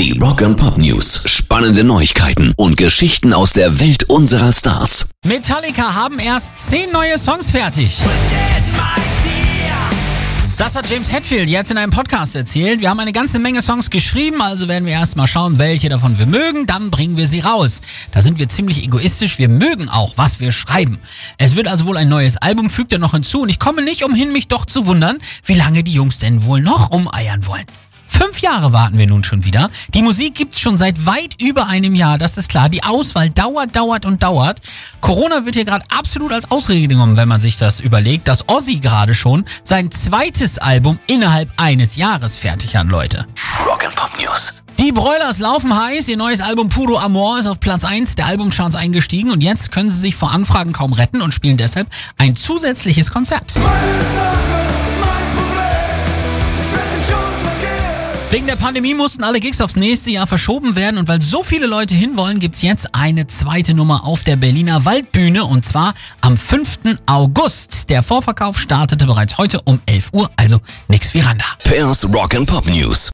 Die Rock and Pop News. Spannende Neuigkeiten und Geschichten aus der Welt unserer Stars. Metallica haben erst zehn neue Songs fertig. Das hat James Hetfield jetzt in einem Podcast erzählt. Wir haben eine ganze Menge Songs geschrieben, also werden wir erst mal schauen, welche davon wir mögen, dann bringen wir sie raus. Da sind wir ziemlich egoistisch, wir mögen auch, was wir schreiben. Es wird also wohl ein neues Album, fügt er noch hinzu und ich komme nicht umhin, mich doch zu wundern, wie lange die Jungs denn wohl noch umeiern wollen. Fünf Jahre warten wir nun schon wieder. Die Musik gibt's schon seit weit über einem Jahr, das ist klar. Die Auswahl dauert, dauert und dauert. Corona wird hier gerade absolut als Ausrede genommen, wenn man sich das überlegt, dass Ozzy gerade schon sein zweites Album innerhalb eines Jahres fertig hat, Leute. Rock and Pop News. Die Broilers laufen heiß. Ihr neues Album Puro Amor ist auf Platz 1 der Albumcharts eingestiegen und jetzt können sie sich vor Anfragen kaum retten und spielen deshalb ein zusätzliches Konzert. Wegen der Pandemie mussten alle Gigs aufs nächste Jahr verschoben werden und weil so viele Leute hinwollen, gibt's jetzt eine zweite Nummer auf der Berliner Waldbühne und zwar am 5. August. Der Vorverkauf startete bereits heute um 11 Uhr, also nix wie Randa. Pairs Rock and Pop News.